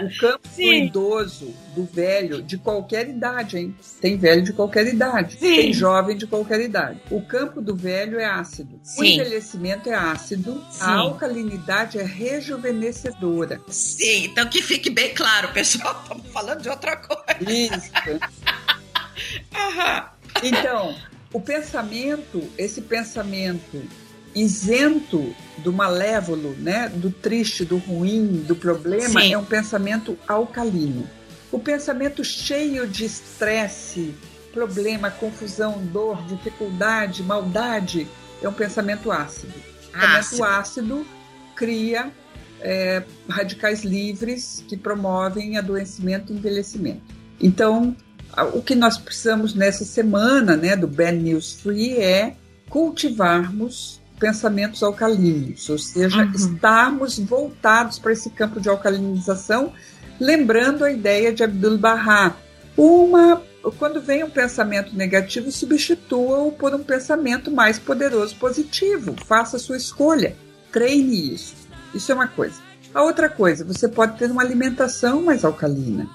O campo Sim. do idoso, do velho, de qualquer idade, hein? Tem velho de qualquer idade. Sim. Tem jovem de qualquer idade. O campo do velho é ácido. Sim. O envelhecimento é ácido. Sim. A alcalinidade é rejuvenescedora. Sim, então que fique bem claro, pessoal. Estamos falando de outra coisa. Isso. Então, o pensamento, esse pensamento isento do malévolo, né, do triste, do ruim, do problema, Sim. é um pensamento alcalino. O pensamento cheio de estresse, problema, confusão, dor, dificuldade, maldade, é um pensamento ácido. O pensamento ácido cria é, radicais livres que promovem adoecimento e envelhecimento. Então, o que nós precisamos nessa semana né, do Bad News Free é cultivarmos pensamentos alcalinos, ou seja, uhum. estarmos voltados para esse campo de alcalinização, lembrando a ideia de Abdul Bahá. Uma, quando vem um pensamento negativo, substitua-o por um pensamento mais poderoso, positivo. Faça a sua escolha. Treine isso. Isso é uma coisa. A outra coisa, você pode ter uma alimentação mais alcalina.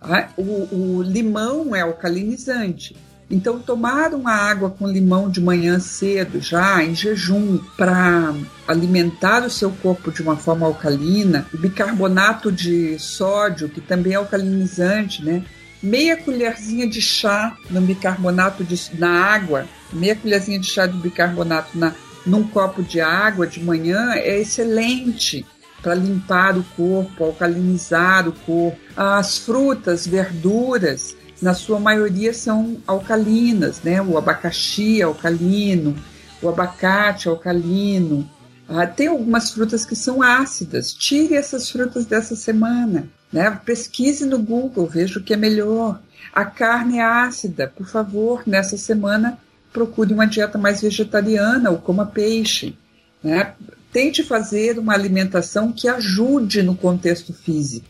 Ah, o, o limão é alcalinizante. Então, tomar uma água com limão de manhã cedo, já em jejum, para alimentar o seu corpo de uma forma alcalina, o bicarbonato de sódio, que também é alcalinizante, né? Meia colherzinha de chá no bicarbonato de, na água, meia colherzinha de chá de bicarbonato na, num copo de água de manhã é excelente para limpar o corpo, alcalinizar o corpo. As frutas, verduras, na sua maioria são alcalinas, né? O abacaxi é alcalino, o abacate é alcalino. Ah, tem algumas frutas que são ácidas. Tire essas frutas dessa semana. Né? Pesquise no Google, veja o que é melhor. A carne é ácida, por favor, nessa semana procure uma dieta mais vegetariana ou coma peixe. Né? Tente fazer uma alimentação que ajude no contexto físico.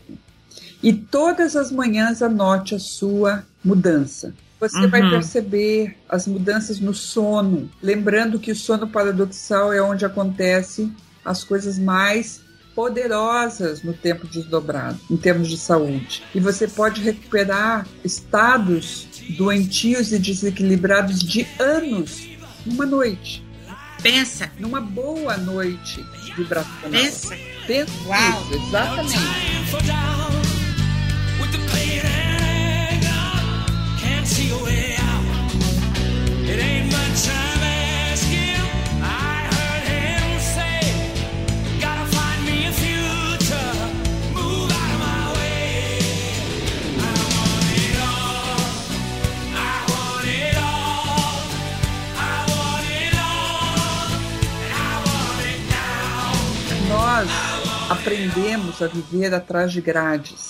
E todas as manhãs anote a sua mudança. Você uhum. vai perceber as mudanças no sono, lembrando que o sono paradoxal é onde acontece as coisas mais poderosas no tempo desdobrado, em termos de saúde. E você pode recuperar estados doentios e desequilibrados de anos numa noite. Pensa. Numa boa noite vibracional. Pensa. Pensa Uau. Isso, exatamente. Aprendemos a viver atrás de grades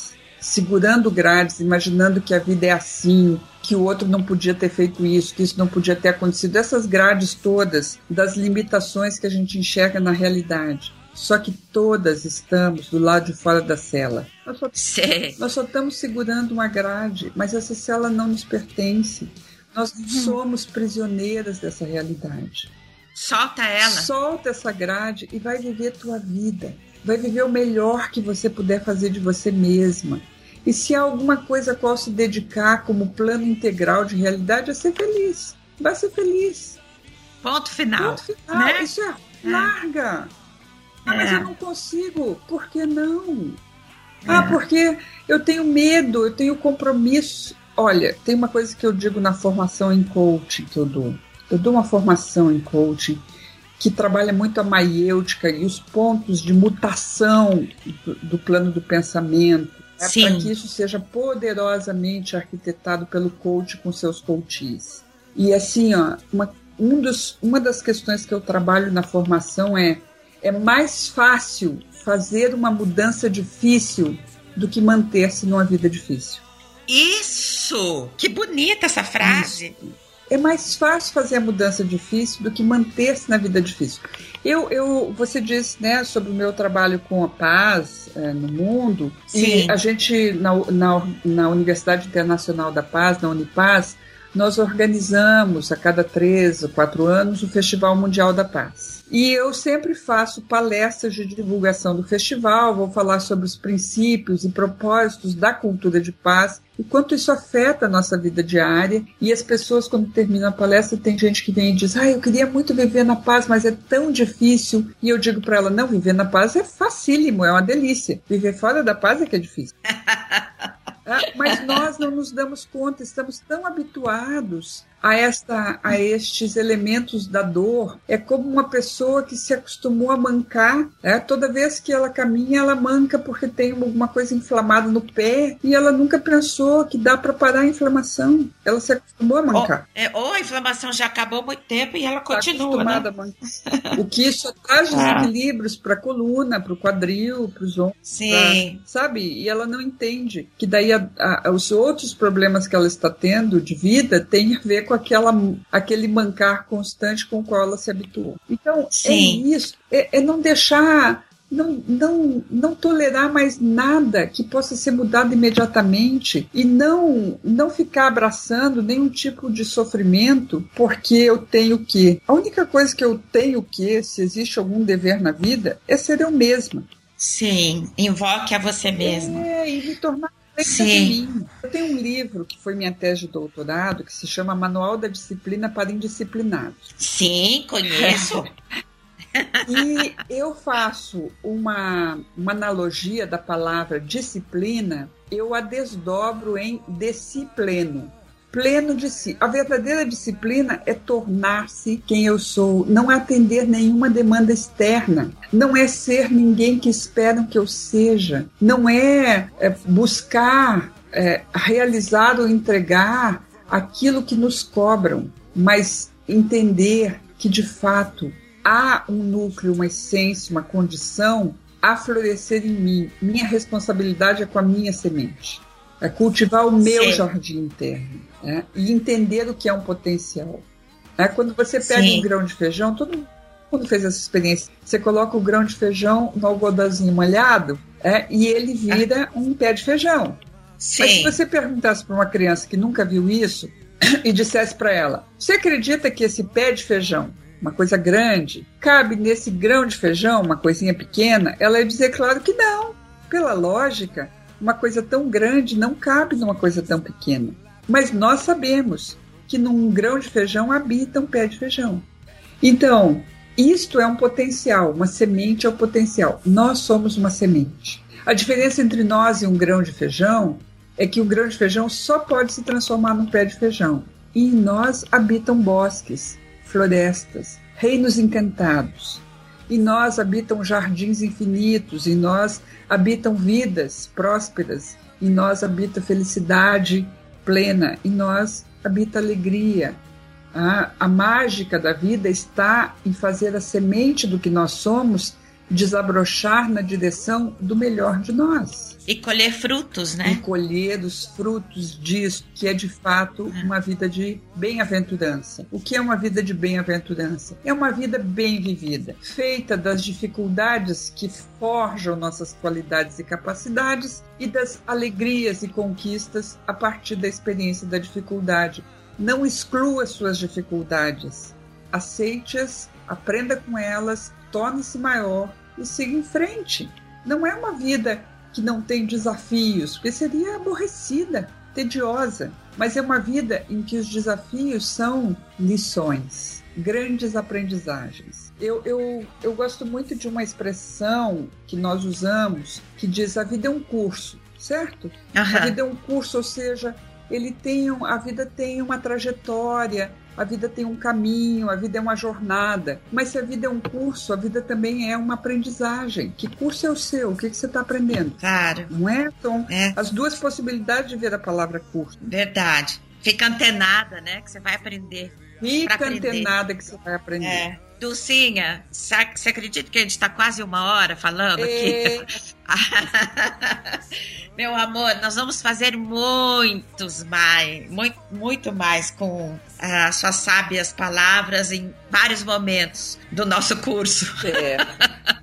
segurando grades, imaginando que a vida é assim, que o outro não podia ter feito isso, que isso não podia ter acontecido. Essas grades todas das limitações que a gente enxerga na realidade. Só que todas estamos do lado de fora da cela. Nós só, nós só estamos segurando uma grade, mas essa cela não nos pertence. Nós uhum. somos prisioneiras dessa realidade. Solta ela. Solta essa grade e vai viver tua vida vai viver o melhor que você puder fazer de você mesma. E se há alguma coisa a qual se dedicar como plano integral de realidade, é ser feliz. Vai ser feliz. Ponto final. Ponto final. Né? Isso é, é. larga. Ah, mas é. eu não consigo. Por que não? É. Ah, porque eu tenho medo, eu tenho compromisso. Olha, tem uma coisa que eu digo na formação em coaching que eu dou. Eu dou uma formação em coaching que trabalha muito a maiêutica e os pontos de mutação do, do plano do pensamento, né, para que isso seja poderosamente arquitetado pelo coach com seus coaches. E assim, ó, uma, um dos, uma das questões que eu trabalho na formação é é mais fácil fazer uma mudança difícil do que manter-se numa vida difícil. Isso! Que bonita essa frase! Isso é mais fácil fazer a mudança difícil do que manter-se na vida difícil. Eu, eu, você disse, né, sobre o meu trabalho com a paz é, no mundo. Sim. E a gente na, na, na Universidade Internacional da Paz, na Unipaz, nós organizamos a cada três ou quatro anos o Festival Mundial da Paz. E eu sempre faço palestras de divulgação do festival, vou falar sobre os princípios e propósitos da cultura de paz e quanto isso afeta a nossa vida diária. E as pessoas, quando terminam a palestra, tem gente que vem e diz: Ah, eu queria muito viver na paz, mas é tão difícil. E eu digo para ela: Não, viver na paz é facílimo, é uma delícia. Viver fora da paz é que é difícil. Ah, mas nós não nos damos conta, estamos tão habituados a, esta, a estes elementos da dor. É como uma pessoa que se acostumou a mancar. Né? Toda vez que ela caminha, ela manca porque tem alguma coisa inflamada no pé e ela nunca pensou que dá para parar a inflamação. Ela se acostumou a mancar. Ou, é, ou a inflamação já acabou há muito tempo e ela tá continua. Né? A mancar. o que isso traz ah. desequilíbrios para a coluna, para o quadril, para os ombros. Sim. Pra, sabe? E ela não entende que daí a, a, os outros problemas que ela está tendo de vida têm a ver com aquela, aquele mancar constante com o qual ela se habituou. Então, é Sim. é isso. É, é não deixar não, não, não tolerar mais nada que possa ser mudado imediatamente e não, não ficar abraçando nenhum tipo de sofrimento porque eu tenho que. A única coisa que eu tenho que, se existe algum dever na vida, é ser eu mesma. Sim, invoque a você mesma. É, e me tornar Sim. Eu tenho um livro que foi minha tese de doutorado que se chama Manual da Disciplina para Indisciplinados. Sim, conheço. e eu faço uma, uma analogia da palavra disciplina, eu a desdobro em discipleno pleno de si. A verdadeira disciplina é tornar-se quem eu sou, não atender nenhuma demanda externa, não é ser ninguém que esperam que eu seja, não é, é buscar é, realizar ou entregar aquilo que nos cobram, mas entender que de fato há um núcleo, uma essência, uma condição a florescer em mim. Minha responsabilidade é com a minha semente. É cultivar o meu Sim. jardim interno né? e entender o que é um potencial. É, quando você pega Sim. um grão de feijão, todo mundo fez essa experiência. Você coloca o grão de feijão no algodãozinho molhado é, e ele vira um pé de feijão. Sim. Mas se você perguntasse para uma criança que nunca viu isso e dissesse para ela: Você acredita que esse pé de feijão uma coisa grande, cabe nesse grão de feijão, uma coisinha pequena, ela ia dizer, claro que não. Pela lógica, uma coisa tão grande não cabe numa coisa tão pequena. Mas nós sabemos que num grão de feijão habita um pé de feijão. Então, isto é um potencial, uma semente é o potencial. Nós somos uma semente. A diferença entre nós e um grão de feijão é que o grão de feijão só pode se transformar num pé de feijão. E em nós habitam bosques, florestas, reinos encantados. Em nós habitam jardins infinitos, em nós habitam vidas prósperas, em nós habita felicidade plena, em nós habita alegria. A, a mágica da vida está em fazer a semente do que nós somos desabrochar na direção do melhor de nós. E colher frutos, né? E colher os frutos disso, que é de fato é. uma vida de bem-aventurança. O que é uma vida de bem-aventurança? É uma vida bem vivida, feita das dificuldades que forjam nossas qualidades e capacidades e das alegrias e conquistas a partir da experiência da dificuldade. Não exclua suas dificuldades, aceite-as, aprenda com elas, torne-se maior e siga em frente. Não é uma vida que não tem desafios, porque seria aborrecida, tediosa, mas é uma vida em que os desafios são lições, grandes aprendizagens. Eu, eu, eu gosto muito de uma expressão que nós usamos que diz a vida é um curso, certo? Uhum. A vida é um curso, ou seja, ele tem a vida tem uma trajetória, a vida tem um caminho, a vida é uma jornada. Mas se a vida é um curso, a vida também é uma aprendizagem. Que curso é o seu? O que, que você está aprendendo? Claro. Não é? Então, é. as duas possibilidades de ver a palavra curso. Verdade. Fica antenada, né? Que você vai aprender. Fica antenada que você vai aprender. É. Dulcinha, você acredita que a gente está quase uma hora falando aqui? É. Meu amor, nós vamos fazer muitos mais, muito, muito mais com as suas sábias palavras em vários momentos do nosso curso. É.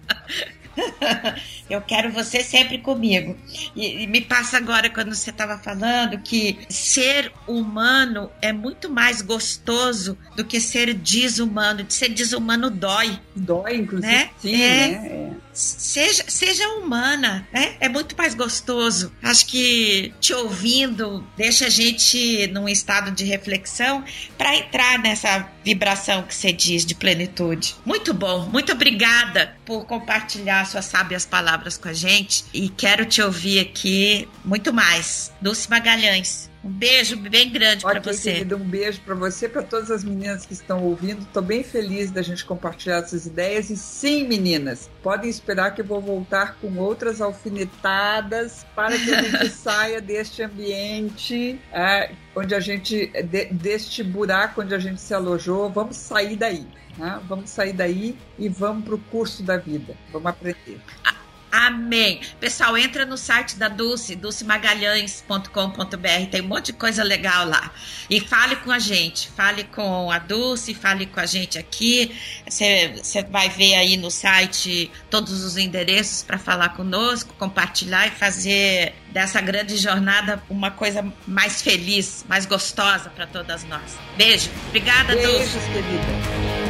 Eu quero você sempre comigo. E, e me passa agora quando você estava falando que ser humano é muito mais gostoso do que ser desumano. De ser desumano dói. Dói, inclusive. Né? Sim, é. né? É. Seja, seja humana, né? É muito mais gostoso. Acho que te ouvindo deixa a gente num estado de reflexão para entrar nessa vibração que você diz de plenitude. Muito bom, muito obrigada por compartilhar suas sábias palavras com a gente e quero te ouvir aqui muito mais. Dulce Magalhães. Um beijo bem grande para você. Querida, um beijo para você, para todas as meninas que estão ouvindo. Estou bem feliz da gente compartilhar essas ideias. E sim, meninas, podem esperar que eu vou voltar com outras alfinetadas para que a gente saia deste ambiente é, onde a gente, de, deste buraco onde a gente se alojou. Vamos sair daí. Né? Vamos sair daí e vamos para o curso da vida. Vamos aprender. Ah Amém. Pessoal, entra no site da Dulce, dulcemagalhães.com.br, tem um monte de coisa legal lá. E fale com a gente, fale com a Dulce, fale com a gente aqui. Você vai ver aí no site todos os endereços para falar conosco, compartilhar e fazer dessa grande jornada uma coisa mais feliz, mais gostosa para todas nós. Beijo. Obrigada, Beijos, Dulce. Beijos, querida.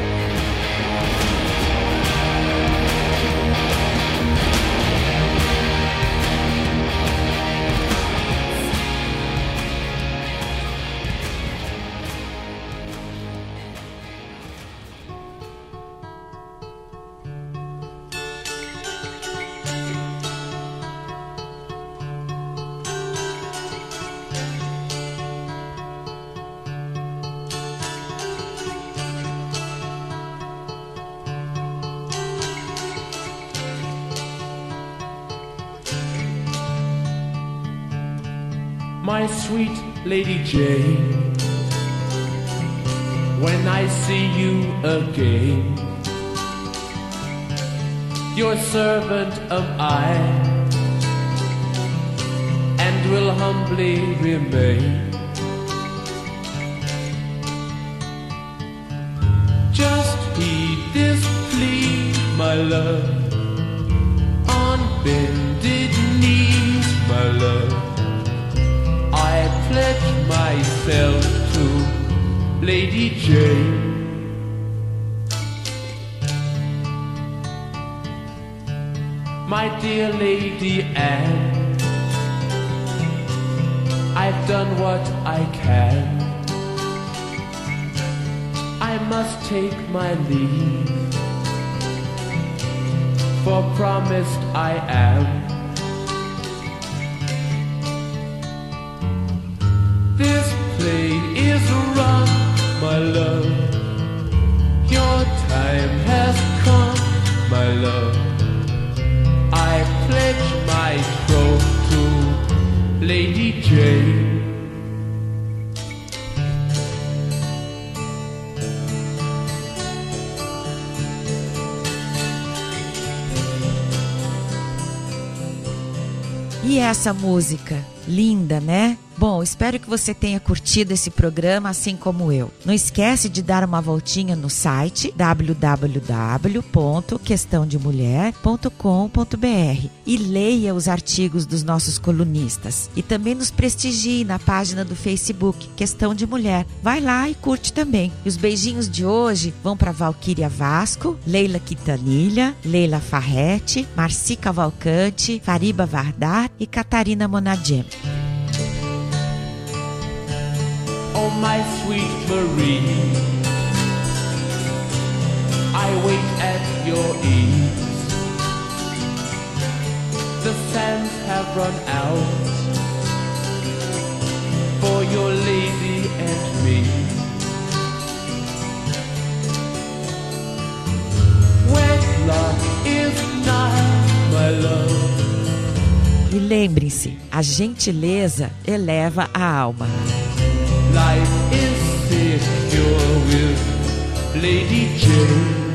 Sweet Lady Jane. When I see you again, your servant am I, and will humbly remain. Just heed this plea, my love, on bended Lady Jane. My dear Lady Anne, I've done what I can. I must take my leave, for promised I am. Love. I pledge my troth to Lady Jane. E essa música? Linda, né? Bom, espero que você tenha curtido esse programa assim como eu. Não esquece de dar uma voltinha no site www.questãodemulher.com.br e leia os artigos dos nossos colunistas. E também nos prestigie na página do Facebook Questão de Mulher. Vai lá e curte também. E os beijinhos de hoje vão para Valquíria Vasco, Leila Quintanilha, Leila Farrete, Marci Cavalcante, Fariba Vardar e Catarina Monadjem. Oh, my sweet Marie, I wait at your ease. The sands have run out for your lady and me. Wedlock is not my love. E lembrem-se, a gentileza eleva a alma. Life is secure with Lady Jane.